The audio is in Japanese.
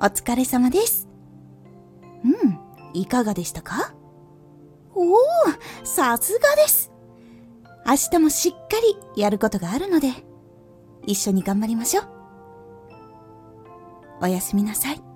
お疲れ様です。うん、いかがでしたか？おお、さすがです。明日もしっかりやることがあるので、一緒に頑張りましょう。おやすみなさい。